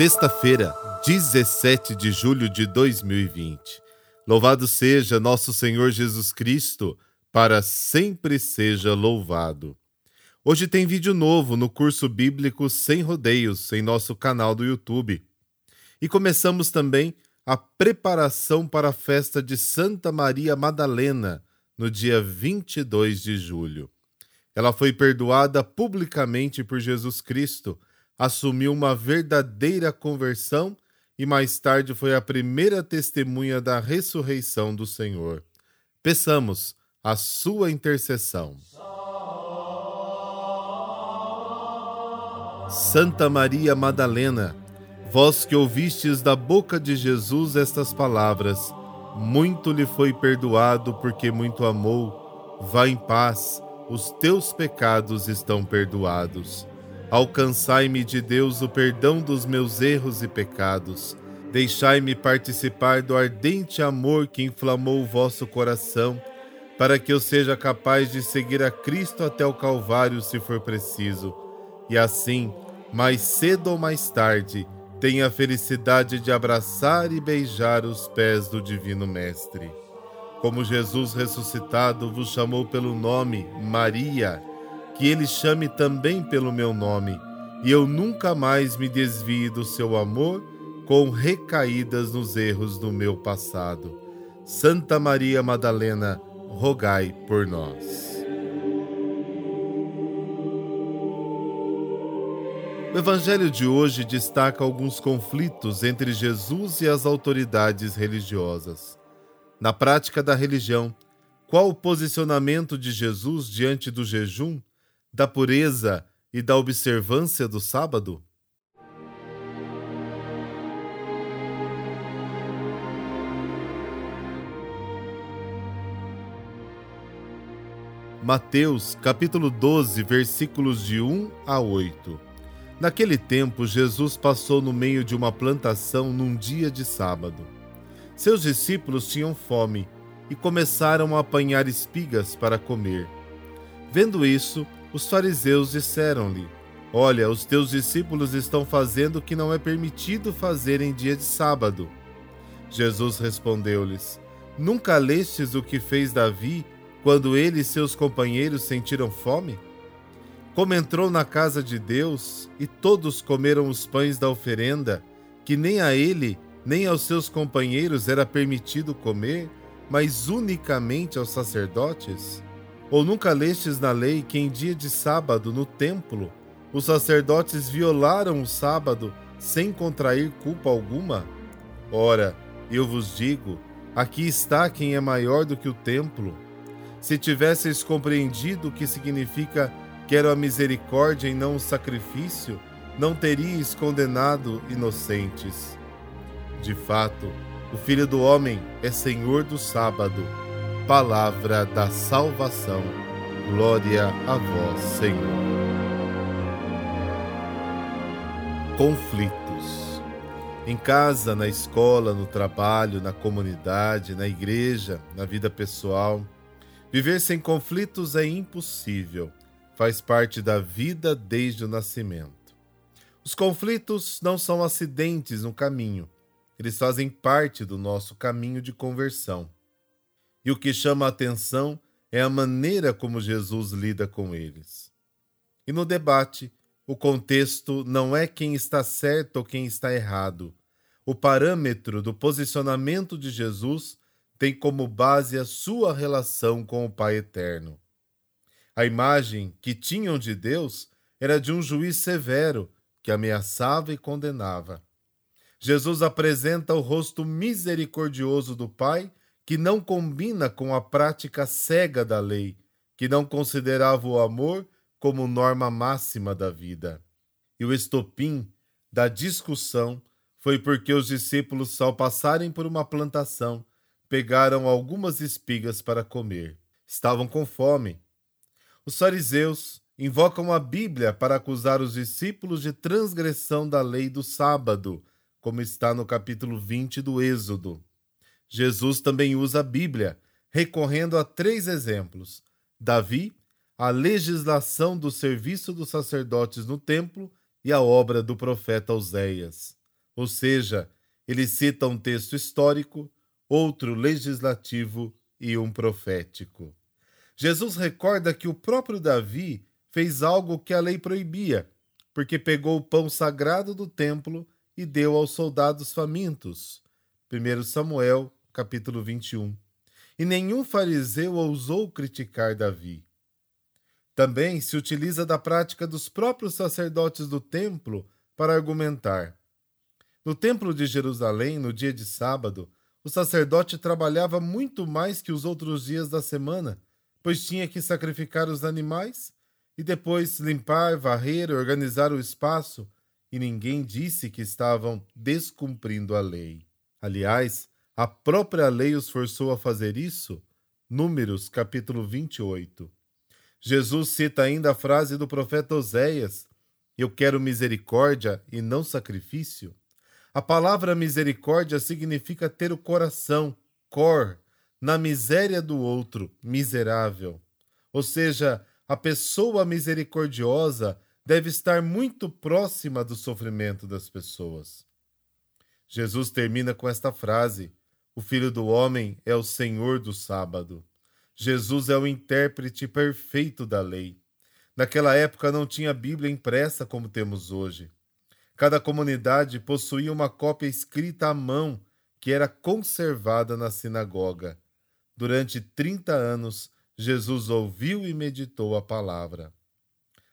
Sexta-feira, 17 de julho de 2020. Louvado seja nosso Senhor Jesus Cristo, para sempre seja louvado. Hoje tem vídeo novo no curso bíblico Sem Rodeios em nosso canal do YouTube. E começamos também a preparação para a festa de Santa Maria Madalena, no dia 22 de julho. Ela foi perdoada publicamente por Jesus Cristo assumiu uma verdadeira conversão e mais tarde foi a primeira testemunha da ressurreição do Senhor. Peçamos a sua intercessão. Santa Maria Madalena, vós que ouvistes da boca de Jesus estas palavras, muito lhe foi perdoado porque muito amou. Vá em paz, os teus pecados estão perdoados. Alcançai-me de Deus o perdão dos meus erros e pecados. Deixai-me participar do ardente amor que inflamou o vosso coração, para que eu seja capaz de seguir a Cristo até o Calvário, se for preciso, e assim, mais cedo ou mais tarde, tenha a felicidade de abraçar e beijar os pés do Divino Mestre. Como Jesus ressuscitado vos chamou pelo nome Maria, que ele chame também pelo meu nome, e eu nunca mais me desvie do seu amor com recaídas nos erros do meu passado. Santa Maria Madalena, rogai por nós. O Evangelho de hoje destaca alguns conflitos entre Jesus e as autoridades religiosas. Na prática da religião, qual o posicionamento de Jesus diante do jejum da pureza e da observância do sábado? Mateus, capítulo 12, versículos de 1 a 8. Naquele tempo, Jesus passou no meio de uma plantação num dia de sábado. Seus discípulos tinham fome e começaram a apanhar espigas para comer. Vendo isso, os fariseus disseram-lhe: Olha, os teus discípulos estão fazendo o que não é permitido fazer em dia de sábado. Jesus respondeu-lhes: Nunca lestes o que fez Davi quando ele e seus companheiros sentiram fome? Como entrou na casa de Deus e todos comeram os pães da oferenda, que nem a ele nem aos seus companheiros era permitido comer, mas unicamente aos sacerdotes? Ou nunca lestes na lei que em dia de sábado, no templo, os sacerdotes violaram o sábado sem contrair culpa alguma? Ora, eu vos digo: aqui está quem é maior do que o templo. Se tivesseis compreendido o que significa quero a misericórdia e não o sacrifício, não teríeis condenado inocentes. De fato, o Filho do Homem é Senhor do sábado palavra da salvação. Glória a vós, Senhor. Conflitos. Em casa, na escola, no trabalho, na comunidade, na igreja, na vida pessoal, viver sem conflitos é impossível. Faz parte da vida desde o nascimento. Os conflitos não são acidentes no caminho, eles fazem parte do nosso caminho de conversão. E o que chama a atenção é a maneira como Jesus lida com eles. E no debate, o contexto não é quem está certo ou quem está errado. O parâmetro do posicionamento de Jesus tem como base a sua relação com o Pai Eterno. A imagem que tinham de Deus era de um juiz severo que ameaçava e condenava. Jesus apresenta o rosto misericordioso do Pai que não combina com a prática cega da lei, que não considerava o amor como norma máxima da vida. E o estopim da discussão foi porque os discípulos, ao passarem por uma plantação, pegaram algumas espigas para comer. Estavam com fome. Os fariseus invocam a Bíblia para acusar os discípulos de transgressão da lei do sábado, como está no capítulo 20 do Êxodo. Jesus também usa a Bíblia, recorrendo a três exemplos: Davi, a legislação do serviço dos sacerdotes no templo e a obra do profeta Oséias. ou seja, ele cita um texto histórico, outro legislativo e um profético. Jesus recorda que o próprio Davi fez algo que a lei proibia, porque pegou o pão sagrado do templo e deu aos soldados famintos. 1 Samuel, capítulo 21. E nenhum fariseu ousou criticar Davi. Também se utiliza da prática dos próprios sacerdotes do templo para argumentar. No templo de Jerusalém, no dia de sábado, o sacerdote trabalhava muito mais que os outros dias da semana, pois tinha que sacrificar os animais e depois limpar, varrer, organizar o espaço, e ninguém disse que estavam descumprindo a lei. Aliás, a própria lei os forçou a fazer isso? Números, capítulo 28. Jesus cita ainda a frase do profeta Oséias: Eu quero misericórdia e não sacrifício. A palavra misericórdia significa ter o coração, cor, na miséria do outro, miserável. Ou seja, a pessoa misericordiosa deve estar muito próxima do sofrimento das pessoas. Jesus termina com esta frase: O Filho do Homem é o Senhor do sábado. Jesus é o intérprete perfeito da lei. Naquela época não tinha Bíblia impressa como temos hoje. Cada comunidade possuía uma cópia escrita à mão que era conservada na sinagoga. Durante 30 anos, Jesus ouviu e meditou a palavra.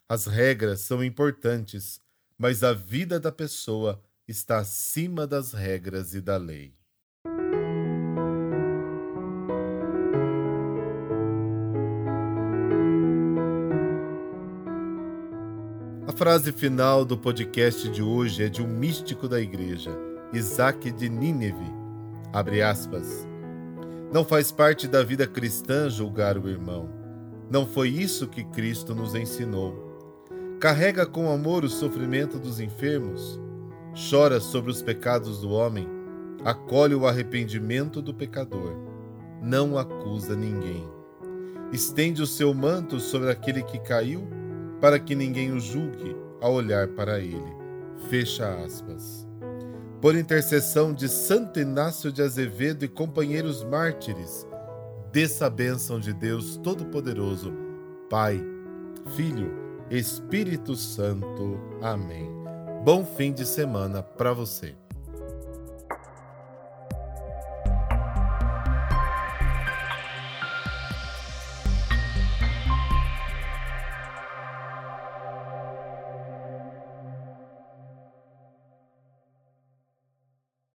As regras são importantes, mas a vida da pessoa está acima das regras e da lei. Frase final do podcast de hoje é de um místico da igreja, Isaac de Nínive. Abre aspas. Não faz parte da vida cristã julgar o irmão. Não foi isso que Cristo nos ensinou. Carrega com amor o sofrimento dos enfermos, chora sobre os pecados do homem, acolhe o arrependimento do pecador, não acusa ninguém. Estende o seu manto sobre aquele que caiu para que ninguém o julgue ao olhar para ele. Fecha aspas. Por intercessão de Santo Inácio de Azevedo e companheiros mártires, desça a bênção de Deus Todo-Poderoso, Pai, Filho, Espírito Santo. Amém. Bom fim de semana para você.